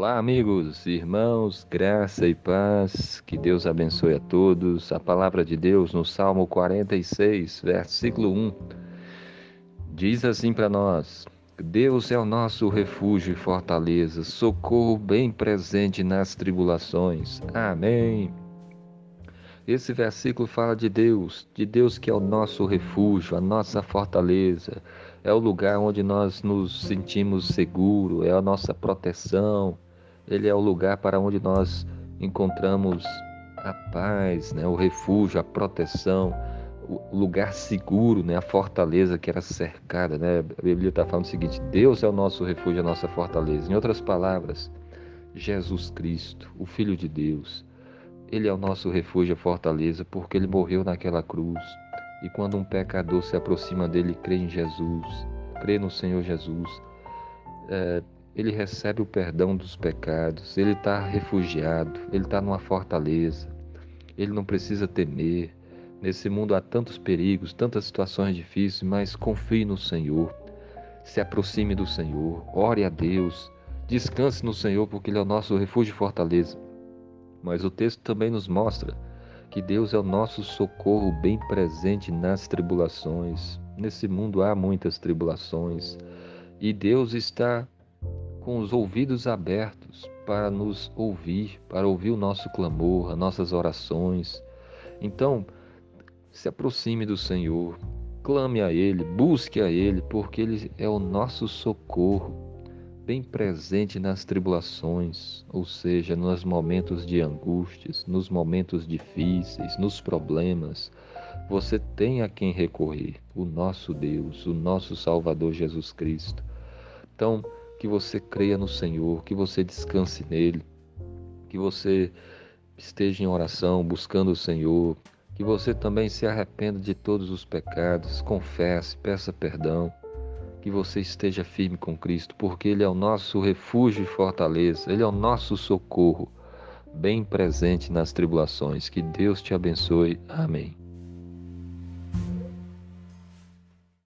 Olá, amigos, irmãos, graça e paz, que Deus abençoe a todos. A palavra de Deus no Salmo 46, versículo 1, diz assim para nós: Deus é o nosso refúgio e fortaleza, socorro bem presente nas tribulações. Amém. Esse versículo fala de Deus, de Deus que é o nosso refúgio, a nossa fortaleza, é o lugar onde nós nos sentimos seguros, é a nossa proteção, ele é o lugar para onde nós encontramos a paz, né, o refúgio, a proteção, o lugar seguro, né, a fortaleza que era cercada. Né? A Bíblia está falando o seguinte: Deus é o nosso refúgio, a nossa fortaleza. Em outras palavras, Jesus Cristo, o Filho de Deus, ele é o nosso refúgio e fortaleza porque ele morreu naquela cruz. E quando um pecador se aproxima dele crê em Jesus, crê no Senhor Jesus, é, ele recebe o perdão dos pecados, ele está refugiado, ele está numa fortaleza, ele não precisa temer. Nesse mundo há tantos perigos, tantas situações difíceis, mas confie no Senhor, se aproxime do Senhor, ore a Deus, descanse no Senhor, porque Ele é o nosso refúgio e fortaleza. Mas o texto também nos mostra que Deus é o nosso socorro bem presente nas tribulações. Nesse mundo há muitas tribulações e Deus está com os ouvidos abertos para nos ouvir, para ouvir o nosso clamor, as nossas orações. Então, se aproxime do Senhor, clame a Ele, busque a Ele, porque Ele é o nosso socorro bem presente nas tribulações, ou seja, nos momentos de angústias, nos momentos difíceis, nos problemas. Você tem a quem recorrer, o nosso Deus, o nosso Salvador Jesus Cristo. Então, que você creia no Senhor, que você descanse nele, que você esteja em oração buscando o Senhor, que você também se arrependa de todos os pecados, confesse, peça perdão que você esteja firme com Cristo, porque Ele é o nosso refúgio e fortaleza, Ele é o nosso socorro, bem presente nas tribulações. Que Deus te abençoe. Amém.